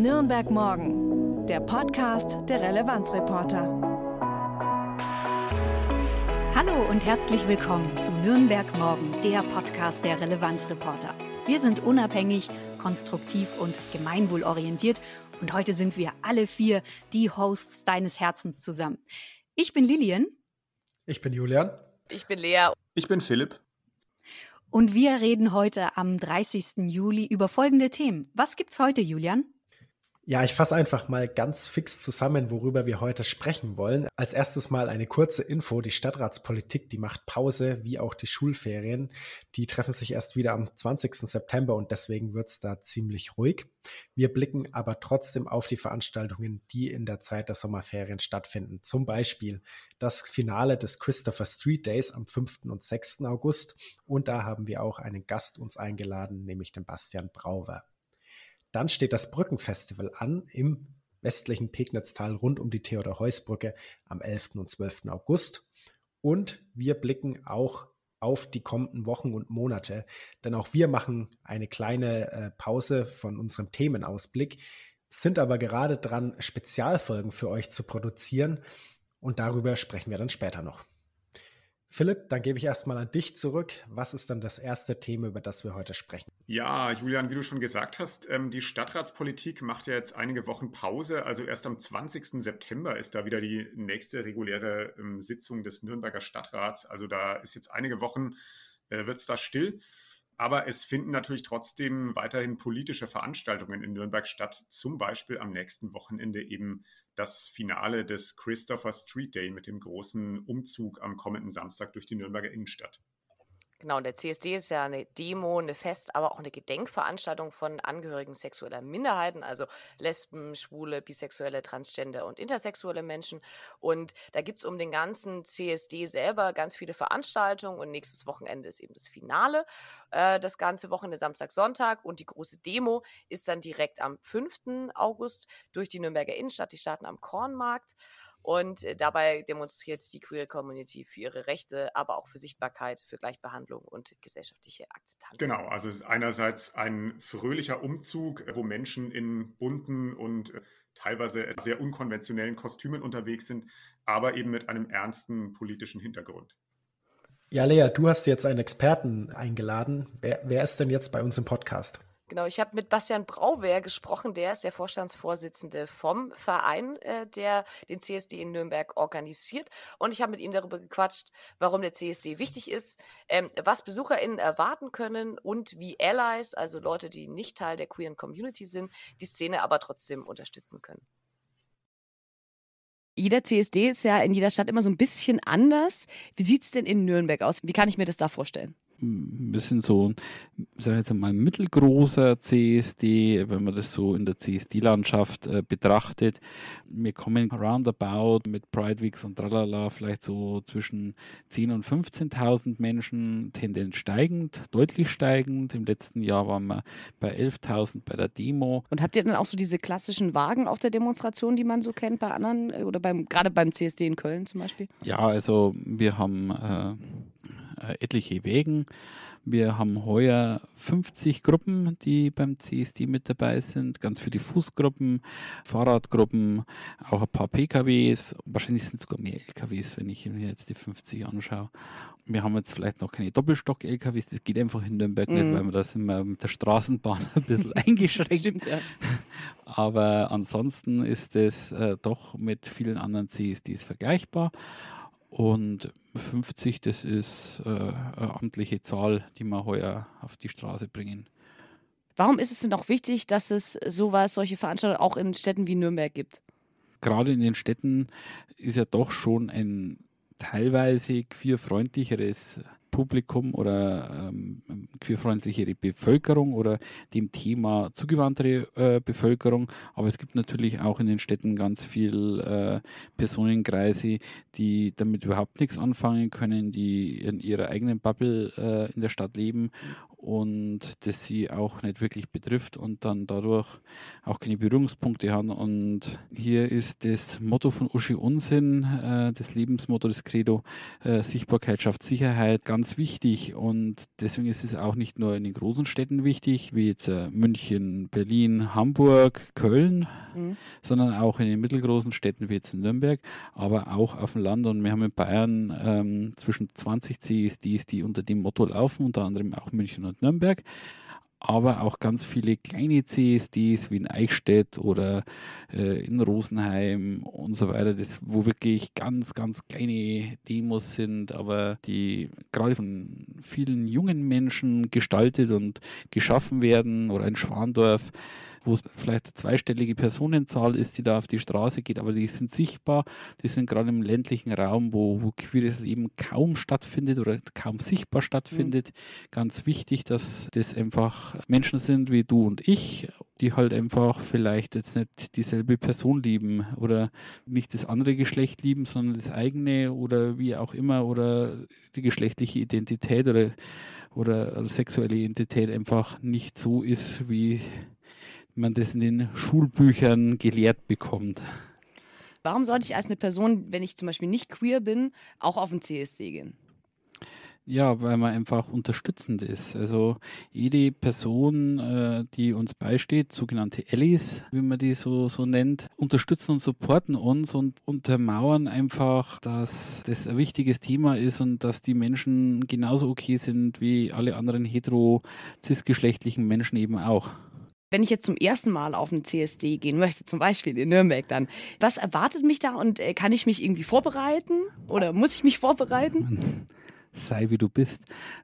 Nürnberg Morgen, der Podcast der Relevanzreporter. Hallo und herzlich willkommen zu Nürnberg Morgen, der Podcast der Relevanzreporter. Wir sind unabhängig, konstruktiv und gemeinwohlorientiert und heute sind wir alle vier die Hosts deines Herzens zusammen. Ich bin Lilian. Ich bin Julian. Ich bin Lea. Ich bin Philipp. Und wir reden heute am 30. Juli über folgende Themen. Was gibt's heute, Julian? Ja, ich fasse einfach mal ganz fix zusammen, worüber wir heute sprechen wollen. Als erstes mal eine kurze Info. Die Stadtratspolitik, die macht Pause, wie auch die Schulferien. Die treffen sich erst wieder am 20. September und deswegen wird es da ziemlich ruhig. Wir blicken aber trotzdem auf die Veranstaltungen, die in der Zeit der Sommerferien stattfinden. Zum Beispiel das Finale des Christopher Street Days am 5. und 6. August. Und da haben wir auch einen Gast uns eingeladen, nämlich den Bastian Brauwer. Dann steht das Brückenfestival an im westlichen Pegnitztal rund um die Theodor-Heuss-Brücke am 11. und 12. August. Und wir blicken auch auf die kommenden Wochen und Monate, denn auch wir machen eine kleine äh, Pause von unserem Themenausblick, sind aber gerade dran, Spezialfolgen für euch zu produzieren und darüber sprechen wir dann später noch. Philipp, dann gebe ich erstmal an dich zurück. Was ist dann das erste Thema, über das wir heute sprechen? Ja, Julian, wie du schon gesagt hast, ähm, die Stadtratspolitik macht ja jetzt einige Wochen Pause. Also erst am 20. September ist da wieder die nächste reguläre ähm, Sitzung des Nürnberger Stadtrats. Also da ist jetzt einige Wochen, äh, wird es da still. Aber es finden natürlich trotzdem weiterhin politische Veranstaltungen in Nürnberg statt. Zum Beispiel am nächsten Wochenende eben das Finale des Christopher Street Day mit dem großen Umzug am kommenden Samstag durch die Nürnberger Innenstadt. Genau, und der CSD ist ja eine Demo, eine Fest-, aber auch eine Gedenkveranstaltung von Angehörigen sexueller Minderheiten, also Lesben, Schwule, Bisexuelle, Transgender und intersexuelle Menschen. Und da gibt es um den ganzen CSD selber ganz viele Veranstaltungen und nächstes Wochenende ist eben das Finale. Äh, das ganze Wochenende Samstag, Sonntag und die große Demo ist dann direkt am 5. August durch die Nürnberger Innenstadt. Die starten am Kornmarkt. Und äh, dabei demonstriert die Queer Community für ihre Rechte, aber auch für Sichtbarkeit, für Gleichbehandlung und gesellschaftliche Akzeptanz. Genau, also es ist einerseits ein fröhlicher Umzug, wo Menschen in bunten und äh, teilweise sehr unkonventionellen Kostümen unterwegs sind, aber eben mit einem ernsten politischen Hintergrund. Ja, Lea, du hast jetzt einen Experten eingeladen. Wer, wer ist denn jetzt bei uns im Podcast? Genau, ich habe mit Bastian Brauwehr gesprochen, der ist der Vorstandsvorsitzende vom Verein, äh, der den CSD in Nürnberg organisiert. Und ich habe mit ihm darüber gequatscht, warum der CSD wichtig ist, ähm, was BesucherInnen erwarten können und wie Allies, also Leute, die nicht Teil der queeren Community sind, die Szene aber trotzdem unterstützen können. Jeder CSD ist ja in jeder Stadt immer so ein bisschen anders. Wie sieht es denn in Nürnberg aus? Wie kann ich mir das da vorstellen? Ein bisschen so, sag ich jetzt mal, mittelgroßer CSD, wenn man das so in der CSD-Landschaft äh, betrachtet. Wir kommen roundabout mit Pride Weeks und tralala vielleicht so zwischen 10.000 und 15.000 Menschen, Tendenz steigend, deutlich steigend. Im letzten Jahr waren wir bei 11.000 bei der Demo. Und habt ihr dann auch so diese klassischen Wagen auf der Demonstration, die man so kennt bei anderen äh, oder beim, gerade beim CSD in Köln zum Beispiel? Ja, also wir haben äh, äh, etliche Wägen. Wir haben heuer 50 Gruppen, die beim CSD mit dabei sind, ganz viele Fußgruppen, Fahrradgruppen, auch ein paar PKWs, wahrscheinlich sind es sogar mehr LKWs, wenn ich mir jetzt die 50 anschaue. Wir haben jetzt vielleicht noch keine Doppelstock-LKWs, das geht einfach in Nürnberg mm. nicht, mhm. weil wir da sind wir mit der Straßenbahn ein bisschen eingeschränkt. Stimmt, ja. Aber ansonsten ist es äh, doch mit vielen anderen CSDs vergleichbar. Und 50, das ist äh, eine amtliche Zahl, die wir heuer auf die Straße bringen. Warum ist es denn auch wichtig, dass es sowas, solche Veranstaltungen auch in Städten wie Nürnberg gibt? Gerade in den Städten ist ja doch schon ein teilweise queerfreundlicheres Publikum oder ähm, queerfreundlichere Bevölkerung oder dem Thema zugewandtere äh, Bevölkerung. Aber es gibt natürlich auch in den Städten ganz viel äh, Personenkreise, die damit überhaupt nichts anfangen können, die in ihrer eigenen Bubble äh, in der Stadt leben und das sie auch nicht wirklich betrifft und dann dadurch auch keine Berührungspunkte haben. Und hier ist das Motto von Uschi Unsinn, äh, das Lebensmotto, das Credo, äh, Sichtbarkeit schafft Sicherheit, ganz wichtig. Und deswegen ist es auch nicht nur in den großen Städten wichtig, wie jetzt äh, München, Berlin, Hamburg, Köln, mhm. sondern auch in den mittelgroßen Städten wie jetzt in Nürnberg, aber auch auf dem Land. Und wir haben in Bayern ähm, zwischen 20 CSDs, die unter dem Motto laufen, unter anderem auch München und Nürnberg. Aber auch ganz viele kleine CSDs wie in Eichstätt oder äh, in Rosenheim und so weiter, das, wo wirklich ganz, ganz kleine Demos sind, aber die gerade von vielen jungen Menschen gestaltet und geschaffen werden oder in Schwandorf wo es vielleicht eine zweistellige Personenzahl ist, die da auf die Straße geht, aber die sind sichtbar. Die sind gerade im ländlichen Raum, wo, wo queeres Leben kaum stattfindet oder kaum sichtbar stattfindet. Mhm. Ganz wichtig, dass das einfach Menschen sind wie du und ich, die halt einfach vielleicht jetzt nicht dieselbe Person lieben oder nicht das andere Geschlecht lieben, sondern das eigene oder wie auch immer oder die geschlechtliche Identität oder oder sexuelle Identität einfach nicht so ist, wie man das in den Schulbüchern gelehrt bekommt. Warum sollte ich als eine Person, wenn ich zum Beispiel nicht queer bin, auch auf den CSD gehen? Ja, weil man einfach unterstützend ist. Also jede Person, äh, die uns beisteht, sogenannte Allies, wie man die so, so nennt, unterstützen und supporten uns und untermauern einfach, dass das ein wichtiges Thema ist und dass die Menschen genauso okay sind wie alle anderen hetero-cis-geschlechtlichen Menschen eben auch. Wenn ich jetzt zum ersten Mal auf einen CSD gehen möchte, zum Beispiel in Nürnberg dann, was erwartet mich da und äh, kann ich mich irgendwie vorbereiten oder muss ich mich vorbereiten? Sei wie du bist.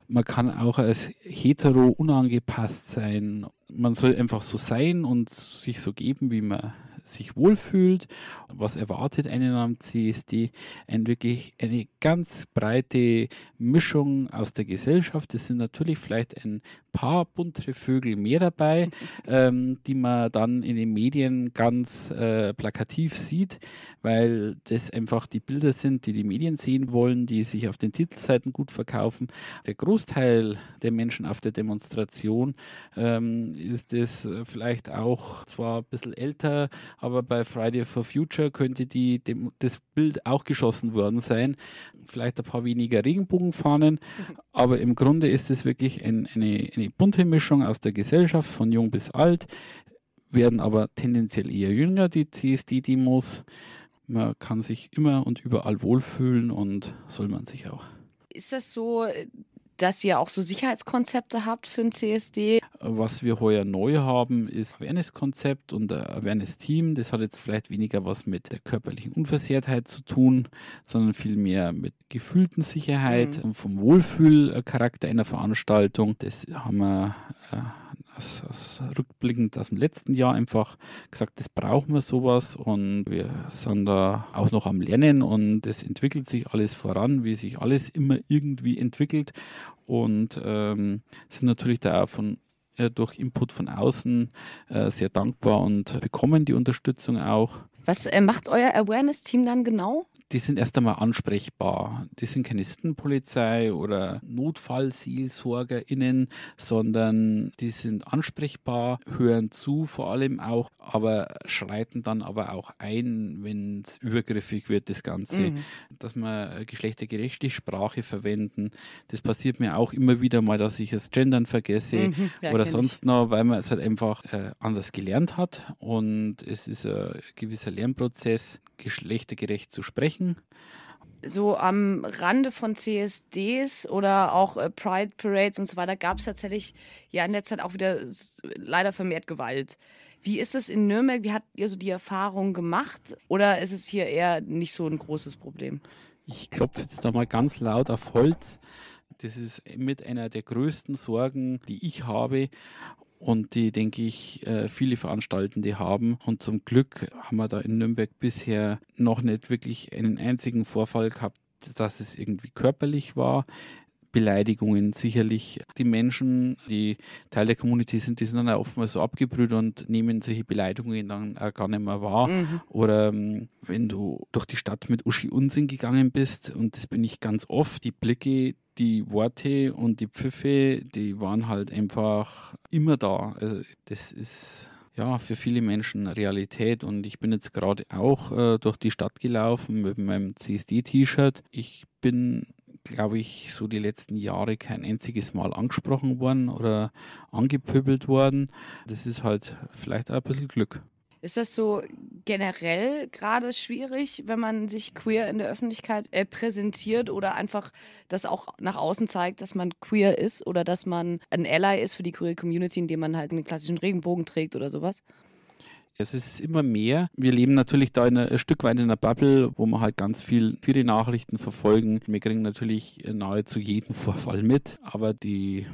Man kann auch als hetero unangepasst sein. Man soll einfach so sein und sich so geben, wie man sich wohlfühlt. Was erwartet einen am CSD? Ein wirklich eine ganz breite Mischung aus der Gesellschaft. Es sind natürlich vielleicht ein paar buntere Vögel mehr dabei, ähm, die man dann in den Medien ganz äh, plakativ sieht, weil das einfach die Bilder sind, die die Medien sehen wollen, die sich auf den Titelseiten gut verkaufen. Der Großteil der Menschen auf der Demonstration ähm, ist es vielleicht auch zwar ein bisschen älter, aber bei Friday for Future könnte die, dem, das Bild auch geschossen worden sein. Vielleicht ein paar weniger Regenbogenfahnen, aber im Grunde ist es wirklich ein, eine, eine bunte Mischung aus der Gesellschaft, von jung bis alt, werden aber tendenziell eher jünger, die CSD-Demos. Man kann sich immer und überall wohlfühlen und soll man sich auch. Ist das so, dass ihr auch so Sicherheitskonzepte habt für ein CSD? Was wir heuer neu haben, ist Awareness-Konzept und Awareness-Team. Das hat jetzt vielleicht weniger was mit der körperlichen Unversehrtheit zu tun, sondern vielmehr mit gefühlten Sicherheit mhm. und vom Wohlfühlcharakter einer Veranstaltung. Das haben wir äh, aus, aus, rückblickend aus dem letzten Jahr einfach gesagt, das brauchen wir sowas und wir sind da auch noch am Lernen und es entwickelt sich alles voran, wie sich alles immer irgendwie entwickelt und ähm, sind natürlich da auch von äh, durch Input von außen äh, sehr dankbar und bekommen die Unterstützung auch. Was äh, macht euer Awareness-Team dann genau? die sind erst einmal ansprechbar. Die sind keine Sittenpolizei oder NotfallseelsorgerInnen, sondern die sind ansprechbar, hören zu vor allem auch, aber schreiten dann aber auch ein, wenn es übergriffig wird, das Ganze. Mhm. Dass wir geschlechtergerechte Sprache verwenden. Das passiert mir auch immer wieder mal, dass ich das Gendern vergesse mhm, ja, oder sonst ich. noch, weil man es halt einfach äh, anders gelernt hat und es ist ein gewisser Lernprozess, geschlechtergerecht zu sprechen? So am Rande von CSDs oder auch äh, Pride Parades und so weiter gab es tatsächlich ja in letzter Zeit auch wieder leider vermehrt Gewalt. Wie ist es in Nürnberg? Wie habt ihr so die Erfahrung gemacht? Oder ist es hier eher nicht so ein großes Problem? Ich klopfe jetzt da mal ganz laut auf Holz. Das ist mit einer der größten Sorgen, die ich habe und die, denke ich, äh, viele Veranstaltende haben. Und zum Glück haben wir da in Nürnberg bisher noch nicht wirklich einen einzigen Vorfall gehabt, dass es irgendwie körperlich war. Beleidigungen sicherlich. Die Menschen, die Teil der Community sind, die sind dann oftmals so abgebrüht und nehmen solche Beleidigungen dann auch gar nicht mehr wahr. Mhm. Oder ähm, wenn du durch die Stadt mit Uschi Unsinn gegangen bist, und das bin ich ganz oft, die Blicke, die Worte und die Pfiffe, die waren halt einfach immer da. Also das ist ja für viele Menschen Realität und ich bin jetzt gerade auch äh, durch die Stadt gelaufen mit meinem CSD-T-Shirt. Ich bin glaube ich, so die letzten Jahre kein einziges Mal angesprochen worden oder angepöbelt worden. Das ist halt vielleicht auch ein bisschen Glück. Ist das so generell gerade schwierig, wenn man sich queer in der Öffentlichkeit äh, präsentiert oder einfach das auch nach außen zeigt, dass man queer ist oder dass man ein Ally ist für die queer Community, indem man halt einen klassischen Regenbogen trägt oder sowas? Es ist immer mehr. Wir leben natürlich da in ein Stück weit in einer Bubble, wo wir halt ganz viel viele Nachrichten verfolgen. Wir kriegen natürlich nahezu jeden Vorfall mit, aber die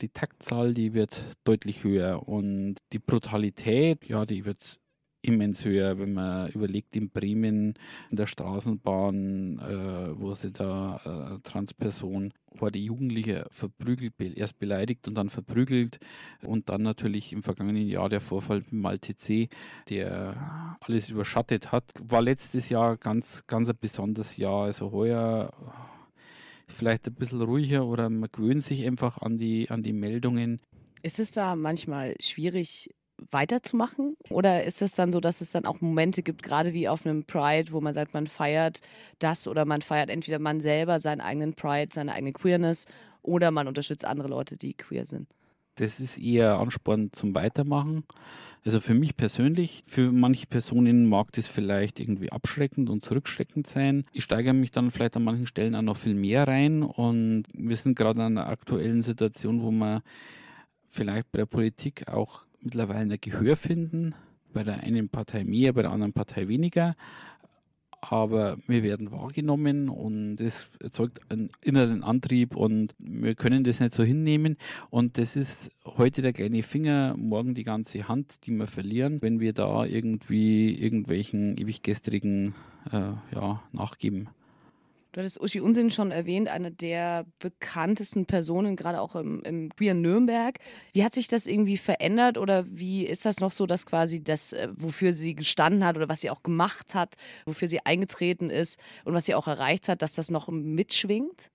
die Taktzahl, die wird deutlich höher und die Brutalität, ja, die wird immens höher, wenn man überlegt, in Bremen in der Straßenbahn, äh, wo sie da äh, Transperson wurde Jugendliche verprügelt, erst beleidigt und dann verprügelt und dann natürlich im vergangenen Jahr der Vorfall mit Malte C., der alles überschattet hat, war letztes Jahr ganz, ganz ein besonderes Jahr. Also heuer vielleicht ein bisschen ruhiger oder man gewöhnt sich einfach an die, an die Meldungen. Ist es da manchmal schwierig, weiterzumachen? Oder ist es dann so, dass es dann auch Momente gibt, gerade wie auf einem Pride, wo man sagt, man feiert das oder man feiert entweder man selber seinen eigenen Pride, seine eigene Queerness oder man unterstützt andere Leute, die queer sind? Das ist eher Ansporn zum Weitermachen. Also für mich persönlich, für manche Personen mag das vielleicht irgendwie abschreckend und zurückschreckend sein. Ich steigere mich dann vielleicht an manchen Stellen auch noch viel mehr rein und wir sind gerade in einer aktuellen Situation, wo man vielleicht bei der Politik auch mittlerweile ein Gehör finden. Bei der einen Partei mehr, bei der anderen Partei weniger. Aber wir werden wahrgenommen und das erzeugt einen inneren Antrieb und wir können das nicht so hinnehmen. Und das ist heute der kleine Finger, morgen die ganze Hand, die wir verlieren, wenn wir da irgendwie irgendwelchen ewig gestrigen äh, ja, nachgeben. Du hattest Uschi Unsinn schon erwähnt, eine der bekanntesten Personen, gerade auch im, im Queer Nürnberg. Wie hat sich das irgendwie verändert oder wie ist das noch so, dass quasi das, äh, wofür sie gestanden hat oder was sie auch gemacht hat, wofür sie eingetreten ist und was sie auch erreicht hat, dass das noch mitschwingt?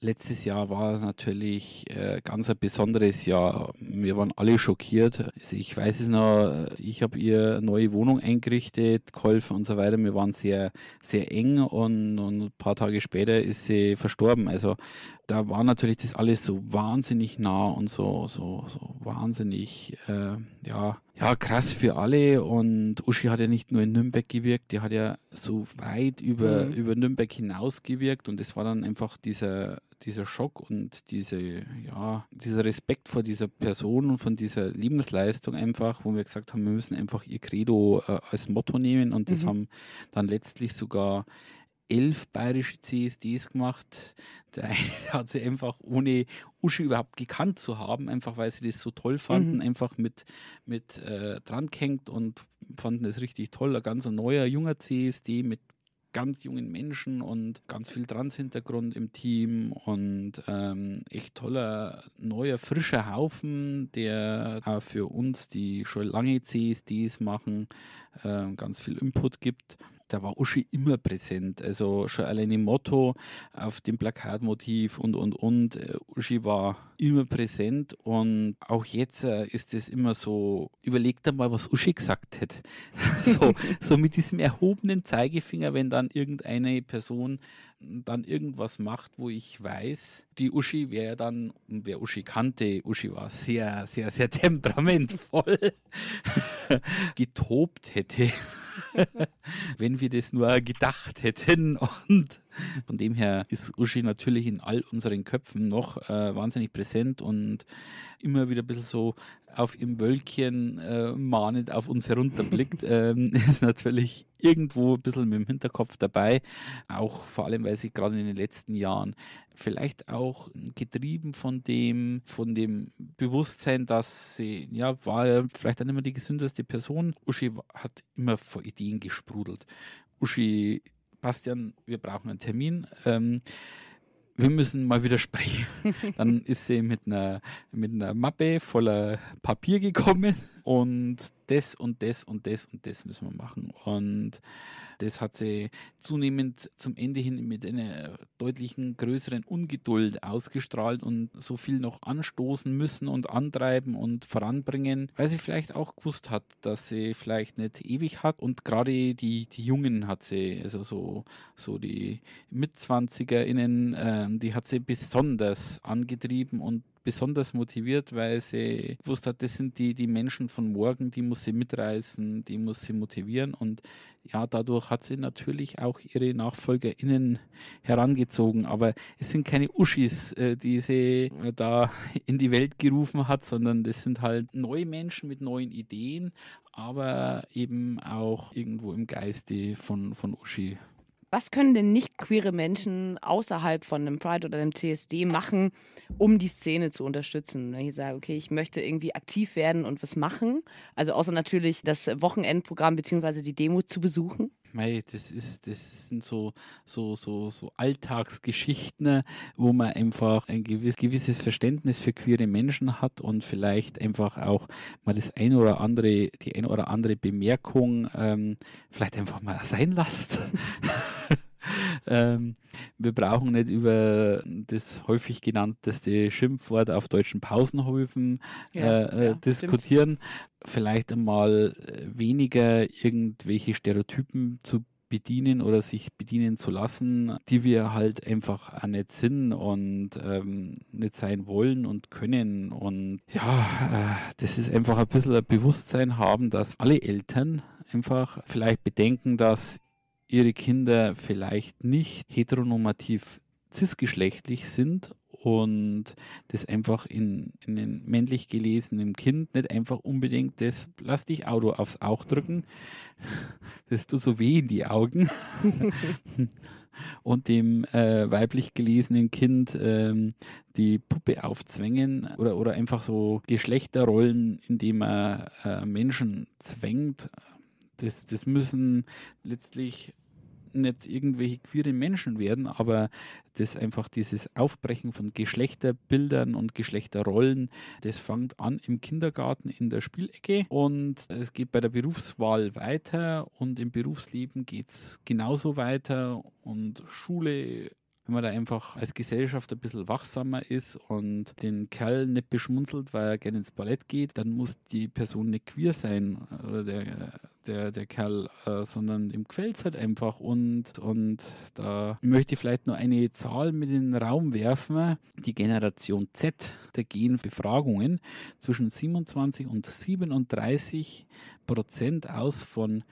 Letztes Jahr war natürlich äh, ganz ein besonderes Jahr. Wir waren alle schockiert. Also ich weiß es noch, ich habe ihr neue Wohnung eingerichtet, geholfen und so weiter. Wir waren sehr, sehr eng und, und ein paar Tage später ist sie verstorben. Also da war natürlich das alles so wahnsinnig nah und so, so, so wahnsinnig, äh, ja, ja, krass für alle. Und Uschi hat ja nicht nur in Nürnberg gewirkt, die hat ja so weit über, mhm. über Nürnberg hinaus gewirkt und es war dann einfach dieser dieser Schock und diese, ja, dieser Respekt vor dieser Person und von dieser Lebensleistung einfach, wo wir gesagt haben, wir müssen einfach ihr Credo äh, als Motto nehmen und das mhm. haben dann letztlich sogar elf bayerische CSDs gemacht. Der eine hat sie einfach ohne Uschi überhaupt gekannt zu haben, einfach weil sie das so toll fanden, mhm. einfach mit, mit äh, dran gehängt und fanden das richtig toll. Ein ganz neuer, junger CSD mit ganz jungen Menschen und ganz viel Trans-Hintergrund im Team und ähm, echt toller, neuer, frischer Haufen, der auch für uns, die schon lange CSDs machen, äh, ganz viel Input gibt da war Uschi immer präsent. Also schon allein im Motto auf dem Plakatmotiv und, und, und. Äh, Uschi war immer präsent und auch jetzt äh, ist es immer so, überlegt einmal, was Uschi gesagt hätte. so, so mit diesem erhobenen Zeigefinger, wenn dann irgendeine Person dann irgendwas macht, wo ich weiß, die Uschi wäre dann, wer Uschi kannte, Uschi war sehr, sehr, sehr temperamentvoll, getobt hätte. wenn wir das nur gedacht hätten. Und von dem her ist Uschi natürlich in all unseren Köpfen noch äh, wahnsinnig präsent und immer wieder ein bisschen so auf ihrem Wölkchen äh, mahnend auf uns herunterblickt, ähm, ist natürlich irgendwo ein bisschen mit dem Hinterkopf dabei. Auch vor allem, weil sie gerade in den letzten Jahren vielleicht auch getrieben von dem, von dem Bewusstsein, dass sie, ja, war vielleicht dann immer die gesündeste Person. Uschi hat immer vor Ideen gesprudelt. Uschi, Bastian, wir brauchen einen Termin. Ähm, wir müssen mal wieder sprechen. Dann ist sie mit einer, mit einer Mappe voller Papier gekommen und das und das und das und das müssen wir machen. Und das hat sie zunehmend zum Ende hin mit einer deutlichen größeren Ungeduld ausgestrahlt und so viel noch anstoßen müssen und antreiben und voranbringen, weil sie vielleicht auch gewusst hat, dass sie vielleicht nicht ewig hat. Und gerade die, die Jungen hat sie, also so, so die MitzwanzigerInnen, äh, die hat sie besonders angetrieben und besonders motiviert, weil sie gewusst hat, das sind die, die Menschen von morgen, die muss sie mitreißen, die muss sie motivieren. Und ja, dadurch hat sie natürlich auch ihre NachfolgerInnen herangezogen, aber es sind keine Uschis, äh, die sie äh, da in die Welt gerufen hat, sondern das sind halt neue Menschen mit neuen Ideen, aber eben auch irgendwo im Geiste von, von Uschi was können denn nicht queere Menschen außerhalb von einem Pride oder einem CSD machen, um die Szene zu unterstützen? Wenn ich sage, okay, ich möchte irgendwie aktiv werden und was machen, also außer natürlich das Wochenendprogramm bzw. die Demo zu besuchen. Mei, das ist, das sind so, so, so, so Alltagsgeschichten, wo man einfach ein gewiss, gewisses Verständnis für queere Menschen hat und vielleicht einfach auch mal das ein oder andere, die ein oder andere Bemerkung ähm, vielleicht einfach mal sein lässt. ähm, wir brauchen nicht über das häufig genannteste Schimpfwort auf deutschen Pausenhöfen ja, äh, ja, diskutieren. Stimmt. Vielleicht einmal äh, weniger irgendwelche Stereotypen zu bedienen oder sich bedienen zu lassen, die wir halt einfach auch nicht sind und ähm, nicht sein wollen und können. Und ja, äh, das ist einfach ein bisschen ein Bewusstsein haben, dass alle Eltern einfach vielleicht bedenken, dass ihre Kinder vielleicht nicht heteronormativ cisgeschlechtlich sind und das einfach in, in einem männlich gelesenen Kind nicht einfach unbedingt das lass dich Auto aufs Auge drücken, das tut so weh in die Augen und dem äh, weiblich gelesenen Kind ähm, die Puppe aufzwängen oder, oder einfach so Geschlechterrollen, indem er äh, Menschen zwängt. Das, das müssen letztlich nicht irgendwelche queeren Menschen werden, aber das einfach dieses Aufbrechen von Geschlechterbildern und Geschlechterrollen, das fängt an im Kindergarten in der Spielecke und es geht bei der Berufswahl weiter und im Berufsleben geht es genauso weiter und Schule wenn man da einfach als Gesellschaft ein bisschen wachsamer ist und den Kerl nicht beschmunzelt, weil er gerne ins Ballett geht, dann muss die Person nicht queer sein oder der, der, der Kerl, äh, sondern ihm gefällt es halt einfach. Und, und da möchte ich vielleicht nur eine Zahl mit in den Raum werfen. Die Generation Z der Genbefragungen zwischen 27 und 37 Prozent aus von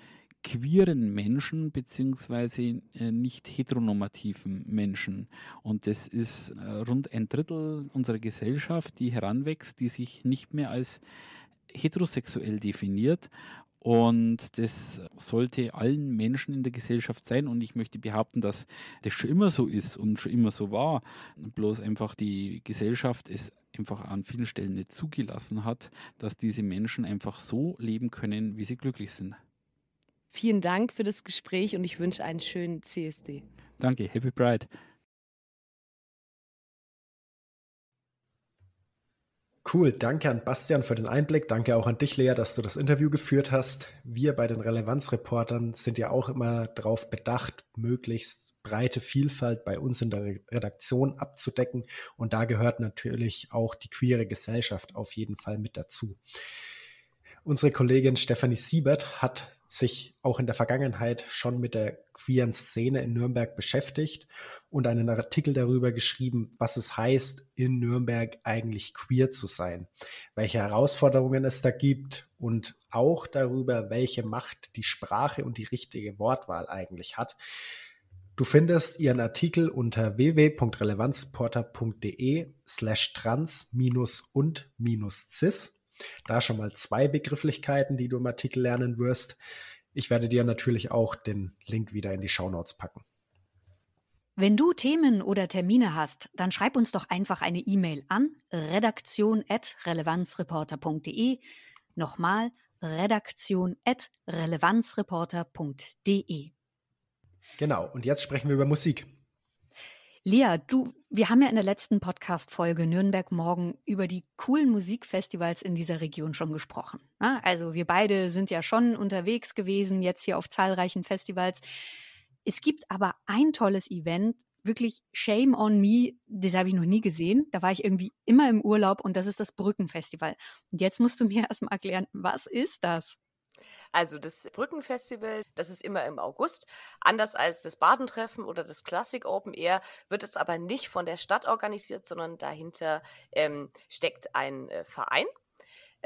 queeren Menschen beziehungsweise äh, nicht heteronormativen Menschen. Und das ist äh, rund ein Drittel unserer Gesellschaft, die heranwächst, die sich nicht mehr als heterosexuell definiert. Und das sollte allen Menschen in der Gesellschaft sein. Und ich möchte behaupten, dass das schon immer so ist und schon immer so war. Bloß einfach die Gesellschaft es einfach an vielen Stellen nicht zugelassen hat, dass diese Menschen einfach so leben können, wie sie glücklich sind. Vielen Dank für das Gespräch und ich wünsche einen schönen CSD. Danke, Happy Pride. Cool, danke an Bastian für den Einblick. Danke auch an dich, Lea, dass du das Interview geführt hast. Wir bei den Relevanzreportern sind ja auch immer darauf bedacht, möglichst breite Vielfalt bei uns in der Redaktion abzudecken. Und da gehört natürlich auch die queere Gesellschaft auf jeden Fall mit dazu. Unsere Kollegin Stefanie Siebert hat sich auch in der Vergangenheit schon mit der queeren Szene in Nürnberg beschäftigt und einen Artikel darüber geschrieben, was es heißt, in Nürnberg eigentlich queer zu sein, welche Herausforderungen es da gibt und auch darüber, welche Macht die Sprache und die richtige Wortwahl eigentlich hat. Du findest ihren Artikel unter www.relevanzporter.de slash trans da schon mal zwei Begrifflichkeiten, die du im Artikel lernen wirst. Ich werde dir natürlich auch den Link wieder in die Shownotes packen. Wenn du Themen oder Termine hast, dann schreib uns doch einfach eine E-Mail an redaktion.relevanzreporter.de. Nochmal redaktion.relevanzreporter.de. Genau, und jetzt sprechen wir über Musik. Lea, du, wir haben ja in der letzten Podcast-Folge Nürnberg Morgen über die coolen Musikfestivals in dieser Region schon gesprochen. Ne? Also wir beide sind ja schon unterwegs gewesen, jetzt hier auf zahlreichen Festivals. Es gibt aber ein tolles Event, wirklich Shame on Me, das habe ich noch nie gesehen. Da war ich irgendwie immer im Urlaub und das ist das Brückenfestival. Und jetzt musst du mir erstmal erklären, was ist das? Also das Brückenfestival, das ist immer im August. Anders als das Badentreffen oder das Classic Open Air wird es aber nicht von der Stadt organisiert, sondern dahinter ähm, steckt ein äh, Verein.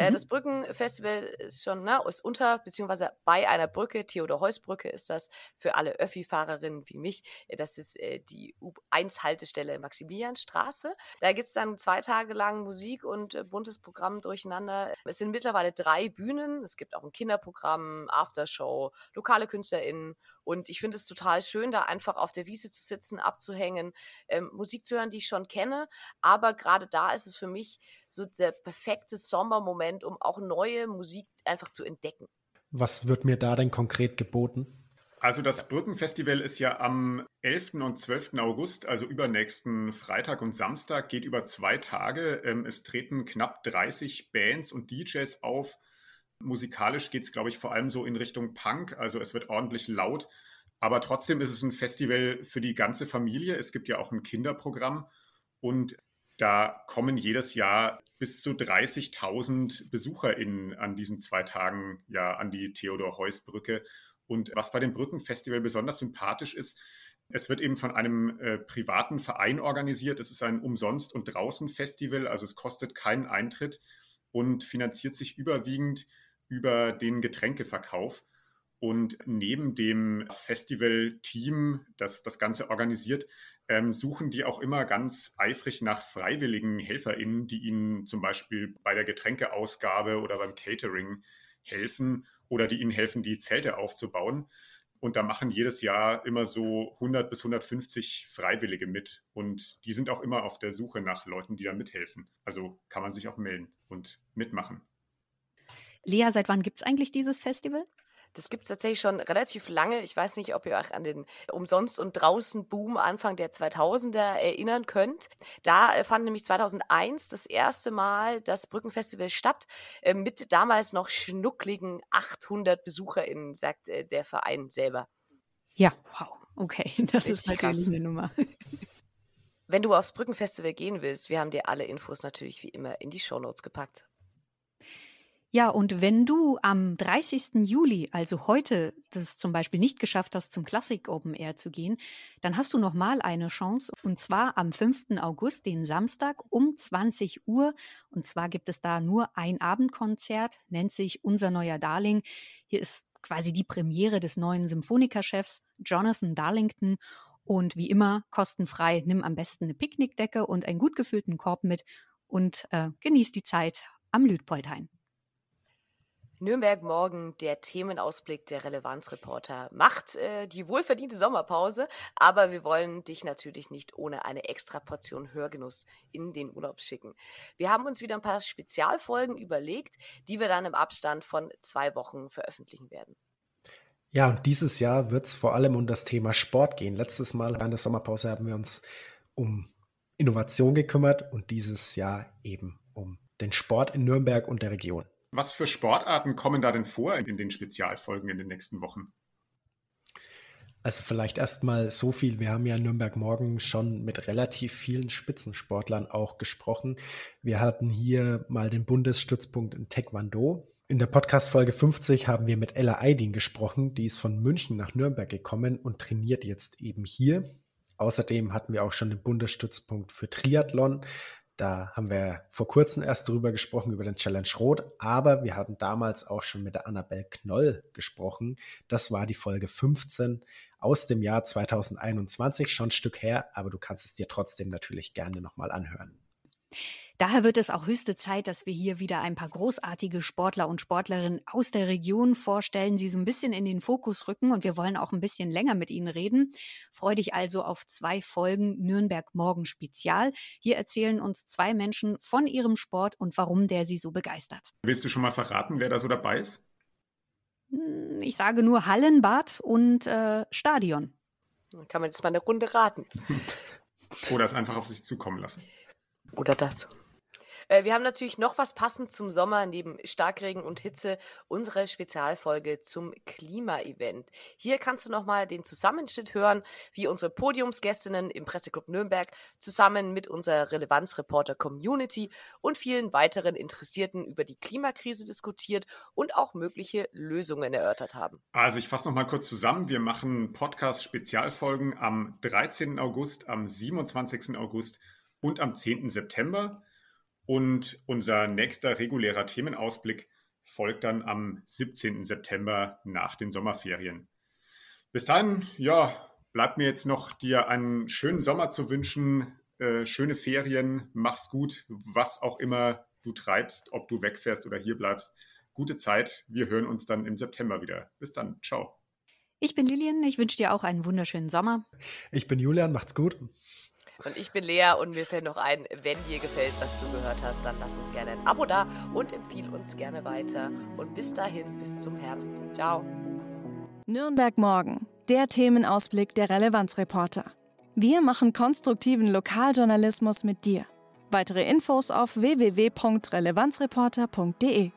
Äh, mhm. Das Brückenfestival ist schon, ne, ist unter, beziehungsweise bei einer Brücke, Theodor-Heuss-Brücke ist das für alle Öffi-Fahrerinnen wie mich. Äh, das ist äh, die U1-Haltestelle Maximilianstraße. Da gibt es dann zwei Tage lang Musik und äh, buntes Programm durcheinander. Es sind mittlerweile drei Bühnen. Es gibt auch ein Kinderprogramm, Aftershow, lokale KünstlerInnen und ich finde es total schön, da einfach auf der Wiese zu sitzen, abzuhängen, ähm, Musik zu hören, die ich schon kenne. Aber gerade da ist es für mich so der perfekte Sommermoment, um auch neue Musik einfach zu entdecken. Was wird mir da denn konkret geboten? Also das Brückenfestival ist ja am 11. und 12. August, also übernächsten Freitag und Samstag, geht über zwei Tage. Ähm, es treten knapp 30 Bands und DJs auf Musikalisch geht es, glaube ich, vor allem so in Richtung Punk. Also es wird ordentlich laut. Aber trotzdem ist es ein Festival für die ganze Familie. Es gibt ja auch ein Kinderprogramm. Und da kommen jedes Jahr bis zu 30.000 BesucherInnen an diesen zwei Tagen ja an die Theodor-Heuss-Brücke. Und was bei dem Brückenfestival besonders sympathisch ist, es wird eben von einem äh, privaten Verein organisiert. Es ist ein Umsonst- und Draußen-Festival, also es kostet keinen Eintritt und finanziert sich überwiegend über den Getränkeverkauf. Und neben dem Festival-Team, das das Ganze organisiert, ähm, suchen die auch immer ganz eifrig nach freiwilligen HelferInnen, die ihnen zum Beispiel bei der Getränkeausgabe oder beim Catering helfen oder die ihnen helfen, die Zelte aufzubauen. Und da machen jedes Jahr immer so 100 bis 150 Freiwillige mit. Und die sind auch immer auf der Suche nach Leuten, die da mithelfen. Also kann man sich auch melden und mitmachen. Lea, seit wann gibt es eigentlich dieses Festival? Das gibt es tatsächlich schon relativ lange. Ich weiß nicht, ob ihr euch an den Umsonst- und Draußen-Boom Anfang der 2000er erinnern könnt. Da äh, fand nämlich 2001 das erste Mal das Brückenfestival statt, äh, mit damals noch schnuckligen 800 BesucherInnen, sagt äh, der Verein selber. Ja, wow. Okay, das Richtig ist natürlich krass. eine Nummer. Wenn du aufs Brückenfestival gehen willst, wir haben dir alle Infos natürlich wie immer in die Shownotes gepackt. Ja, und wenn du am 30. Juli, also heute, das zum Beispiel nicht geschafft hast, zum Classic Open Air zu gehen, dann hast du nochmal eine Chance. Und zwar am 5. August, den Samstag um 20 Uhr. Und zwar gibt es da nur ein Abendkonzert, nennt sich Unser neuer Darling. Hier ist quasi die Premiere des neuen Symphonikerchefs Jonathan Darlington. Und wie immer, kostenfrei, nimm am besten eine Picknickdecke und einen gut gefüllten Korb mit und äh, genieß die Zeit am Lüdpolthain. Nürnberg morgen, der Themenausblick der Relevanzreporter, macht äh, die wohlverdiente Sommerpause, aber wir wollen dich natürlich nicht ohne eine extra Portion Hörgenuss in den Urlaub schicken. Wir haben uns wieder ein paar Spezialfolgen überlegt, die wir dann im Abstand von zwei Wochen veröffentlichen werden. Ja, und dieses Jahr wird es vor allem um das Thema Sport gehen. Letztes Mal in der Sommerpause haben wir uns um Innovation gekümmert und dieses Jahr eben um den Sport in Nürnberg und der Region. Was für Sportarten kommen da denn vor in den Spezialfolgen in den nächsten Wochen? Also vielleicht erstmal so viel. Wir haben ja in Nürnberg morgen schon mit relativ vielen Spitzensportlern auch gesprochen. Wir hatten hier mal den Bundesstützpunkt in Taekwondo. In der Podcast-Folge 50 haben wir mit Ella Eiding gesprochen. Die ist von München nach Nürnberg gekommen und trainiert jetzt eben hier. Außerdem hatten wir auch schon den Bundesstützpunkt für Triathlon. Da haben wir vor kurzem erst drüber gesprochen, über den Challenge Rot, aber wir haben damals auch schon mit der Annabelle Knoll gesprochen. Das war die Folge 15 aus dem Jahr 2021, schon ein Stück her, aber du kannst es dir trotzdem natürlich gerne nochmal anhören. Daher wird es auch höchste Zeit, dass wir hier wieder ein paar großartige Sportler und Sportlerinnen aus der Region vorstellen, sie so ein bisschen in den Fokus rücken und wir wollen auch ein bisschen länger mit ihnen reden. Freu dich also auf zwei Folgen Nürnberg Morgen Spezial. Hier erzählen uns zwei Menschen von ihrem Sport und warum der sie so begeistert. Willst du schon mal verraten, wer da so dabei ist? Hm, ich sage nur Hallenbad und äh, Stadion. Dann kann man jetzt mal eine Runde raten. Oder es einfach auf sich zukommen lassen. Oder das. Äh, wir haben natürlich noch was passend zum Sommer neben Starkregen und Hitze, unsere Spezialfolge zum Klimaevent. Hier kannst du nochmal den Zusammenschnitt hören, wie unsere Podiumsgästinnen im Presseclub Nürnberg zusammen mit unserer Relevanzreporter-Community und vielen weiteren Interessierten über die Klimakrise diskutiert und auch mögliche Lösungen erörtert haben. Also ich fasse nochmal kurz zusammen. Wir machen Podcast-Spezialfolgen am 13. August, am 27. August und am 10. September. Und unser nächster regulärer Themenausblick folgt dann am 17. September nach den Sommerferien. Bis dahin, ja, bleibt mir jetzt noch dir einen schönen Sommer zu wünschen, äh, schöne Ferien, mach's gut, was auch immer du treibst, ob du wegfährst oder hier bleibst. Gute Zeit. Wir hören uns dann im September wieder. Bis dann. Ciao. Ich bin Lilian. Ich wünsche dir auch einen wunderschönen Sommer. Ich bin Julian. Macht's gut. Und ich bin Lea und mir fällt noch ein, wenn dir gefällt, was du gehört hast, dann lass uns gerne ein Abo da und empfiehl uns gerne weiter. Und bis dahin, bis zum Herbst. Ciao. Nürnberg morgen, der Themenausblick der Relevanzreporter. Wir machen konstruktiven Lokaljournalismus mit dir. Weitere Infos auf www.relevanzreporter.de